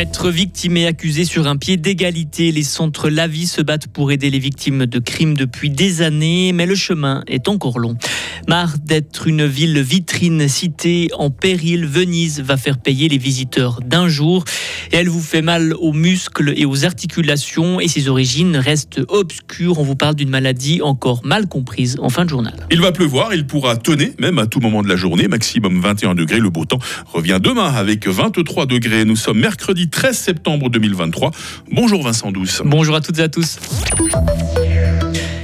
Mettre victime et accusé sur un pied d'égalité, les centres Lavi se battent pour aider les victimes de crimes depuis des années, mais le chemin est encore long. Marre d'être une ville vitrine citée en péril, Venise va faire payer les visiteurs d'un jour. Et elle vous fait mal aux muscles et aux articulations et ses origines restent obscures. On vous parle d'une maladie encore mal comprise en fin de journal. Il va pleuvoir, il pourra tonner même à tout moment de la journée, maximum 21 degrés. Le beau temps revient demain avec 23 degrés. Nous sommes mercredi 13 septembre 2023. Bonjour Vincent Douce. Bonjour à toutes et à tous.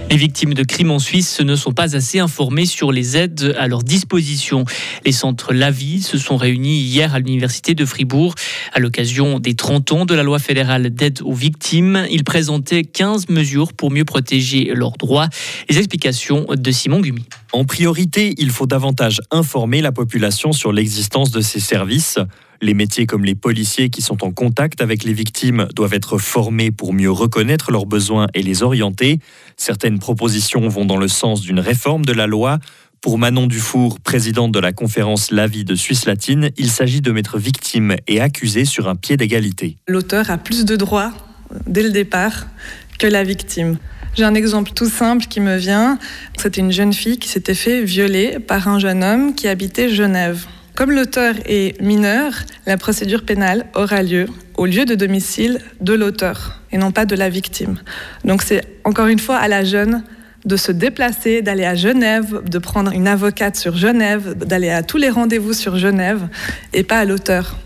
Les victimes de crimes en Suisse ne sont pas assez informées sur les aides à leur disposition. Les centres Lavi se sont réunis hier à l'université de Fribourg à l'occasion des 30 ans de la loi fédérale d'aide aux victimes. Ils présentaient 15 mesures pour mieux protéger leurs droits. Les explications de Simon Gumi. En priorité, il faut davantage informer la population sur l'existence de ces services. Les métiers comme les policiers qui sont en contact avec les victimes doivent être formés pour mieux reconnaître leurs besoins et les orienter. Certaines propositions vont dans le sens d'une réforme de la loi. Pour Manon Dufour, présidente de la conférence La vie de Suisse latine, il s'agit de mettre victime et accusé sur un pied d'égalité. L'auteur a plus de droits dès le départ que la victime. J'ai un exemple tout simple qui me vient. C'était une jeune fille qui s'était fait violer par un jeune homme qui habitait Genève. Comme l'auteur est mineur, la procédure pénale aura lieu au lieu de domicile de l'auteur et non pas de la victime. Donc c'est encore une fois à la jeune de se déplacer, d'aller à Genève, de prendre une avocate sur Genève, d'aller à tous les rendez-vous sur Genève et pas à l'auteur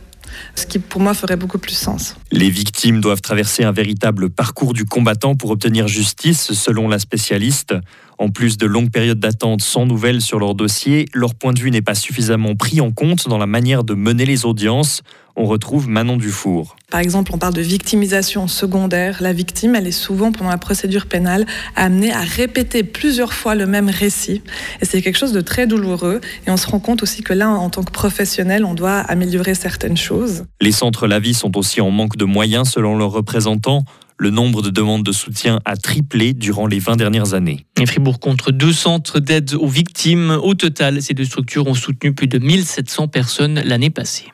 ce qui pour moi ferait beaucoup plus sens. Les victimes doivent traverser un véritable parcours du combattant pour obtenir justice, selon la spécialiste. En plus de longues périodes d'attente sans nouvelles sur leur dossier, leur point de vue n'est pas suffisamment pris en compte dans la manière de mener les audiences. On retrouve Manon Dufour. Par exemple, on parle de victimisation secondaire. La victime, elle est souvent, pendant la procédure pénale, amenée à répéter plusieurs fois le même récit. Et c'est quelque chose de très douloureux. Et on se rend compte aussi que là, en tant que professionnel, on doit améliorer certaines choses. Les centres La Vie sont aussi en manque de moyens, selon leurs représentants le nombre de demandes de soutien a triplé durant les 20 dernières années. Et Fribourg contre deux centres d'aide aux victimes. Au total, ces deux structures ont soutenu plus de 1700 personnes l'année passée.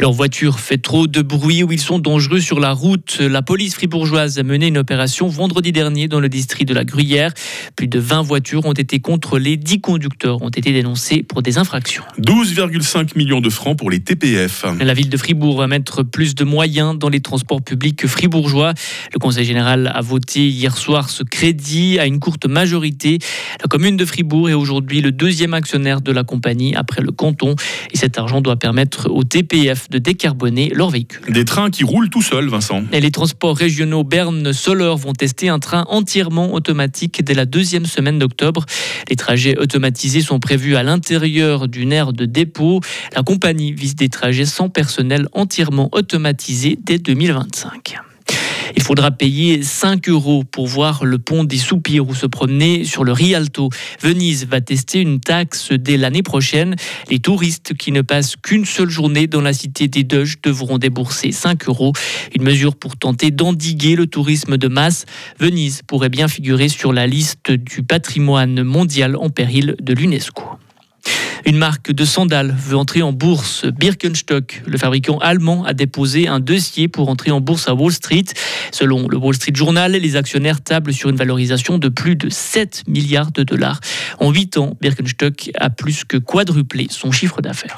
Leur voiture fait trop de bruit ou ils sont dangereux sur la route. La police fribourgeoise a mené une opération vendredi dernier dans le district de la Gruyère. Plus de 20 voitures ont été contrôlées, 10 conducteurs ont été dénoncés pour des infractions. 12,5 millions de francs pour les TPF. La ville de Fribourg va mettre plus de moyens dans les transports publics fribourgeois. Le Conseil général a voté hier soir ce crédit à une courte majorité. La commune de Fribourg est aujourd'hui le deuxième actionnaire de la compagnie après le canton. Et cet argent doit permettre au TPF de décarboner leurs véhicules. Des trains qui roulent tout seuls, Vincent. Et les transports régionaux Berne-Soleure vont tester un train entièrement automatique dès la deuxième semaine d'octobre. Les trajets automatisés sont prévus à l'intérieur d'une aire de dépôt. La compagnie vise des trajets sans personnel entièrement automatisés dès 2025. Il faudra payer 5 euros pour voir le pont des Soupirs ou se promener sur le Rialto. Venise va tester une taxe dès l'année prochaine. Les touristes qui ne passent qu'une seule journée dans la cité des Doges devront débourser 5 euros. Une mesure pour tenter d'endiguer le tourisme de masse. Venise pourrait bien figurer sur la liste du patrimoine mondial en péril de l'UNESCO. Une marque de sandales veut entrer en bourse. Birkenstock, le fabricant allemand, a déposé un dossier pour entrer en bourse à Wall Street. Selon le Wall Street Journal, les actionnaires tablent sur une valorisation de plus de 7 milliards de dollars. En 8 ans, Birkenstock a plus que quadruplé son chiffre d'affaires.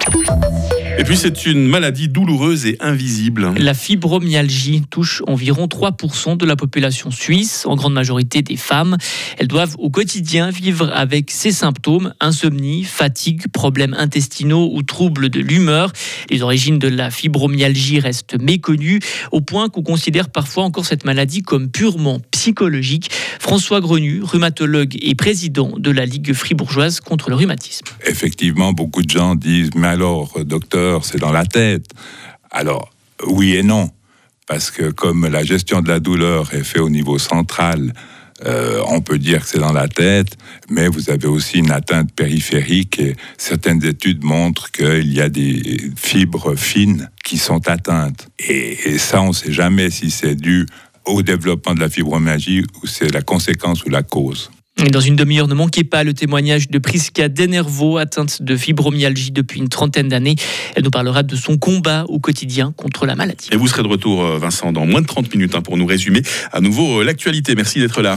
Et puis c'est une maladie douloureuse et invisible. La fibromyalgie touche environ 3% de la population suisse, en grande majorité des femmes. Elles doivent au quotidien vivre avec ces symptômes, insomnie, fatigue, problèmes intestinaux ou troubles de l'humeur. Les origines de la fibromyalgie restent méconnues, au point qu'on considère parfois encore cette maladie comme purement psychologique. François Grenu, rhumatologue et président de la Ligue fribourgeoise contre le rhumatisme. Effectivement, beaucoup de gens disent, mais alors, docteur, c'est dans la tête. Alors, oui et non, parce que comme la gestion de la douleur est faite au niveau central, euh, on peut dire que c'est dans la tête, mais vous avez aussi une atteinte périphérique et certaines études montrent qu'il y a des fibres fines qui sont atteintes. Et, ça, on ne sait jamais si c'est dû au développement de la fibromyalgie ou c'est la conséquence ou la cause. Et dans une demi-heure, ne manquez pas le témoignage de Prisca Denervo, atteinte de fibromyalgie depuis une trentaine d'années. Elle nous parlera de son combat au quotidien contre la maladie. Et vous serez de retour, euh, Vincent, dans moins de 30 minutes hein, pour nous résumer à nouveau euh, l'actualité. Merci d'être là.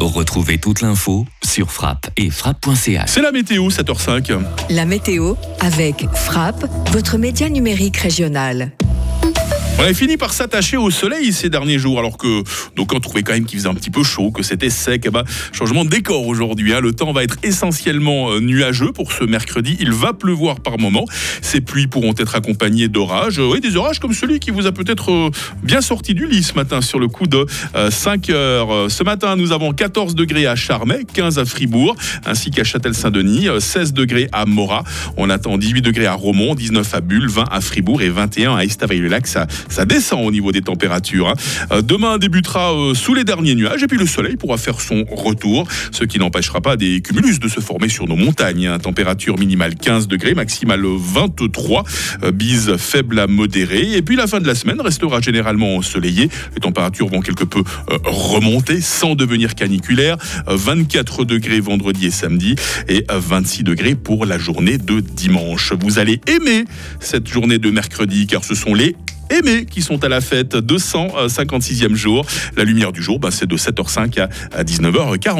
Retrouvez toute l'info sur frappe et frappe.ch. C'est la météo, 7h05. La météo avec Frappe, votre média numérique régional. On a fini par s'attacher au soleil ces derniers jours, alors que donc on trouvait quand même qu'il faisait un petit peu chaud, que c'était sec. Eh ben, changement de décor aujourd'hui. Hein. Le temps va être essentiellement euh, nuageux pour ce mercredi. Il va pleuvoir par moments. Ces pluies pourront être accompagnées d'orages. Oui, des orages comme celui qui vous a peut-être euh, bien sorti du lit ce matin sur le coup de 5 euh, heures. Ce matin, nous avons 14 degrés à Charmey, 15 à Fribourg, ainsi qu'à Châtel-Saint-Denis, 16 degrés à Morat. On attend 18 degrés à Romont, 19 à Bulle, 20 à Fribourg et 21 à Estavayer-le-Lac. Ça, descend au niveau des températures. Hein. Euh, demain débutera euh, sous les derniers nuages et puis le soleil pourra faire son retour, ce qui n'empêchera pas des cumulus de se former sur nos montagnes. Hein. Température minimale 15 degrés, maximale 23, euh, bise faible à modérée. Et puis la fin de la semaine restera généralement ensoleillée. Les températures vont quelque peu remonter sans devenir caniculaires. 24 degrés vendredi et samedi et 26 degrés pour la journée de dimanche. Vous allez aimer cette journée de mercredi car ce sont les aimés qui sont à la fête, 256e jour. La lumière du jour, bah, c'est de 7h05 à 19h40.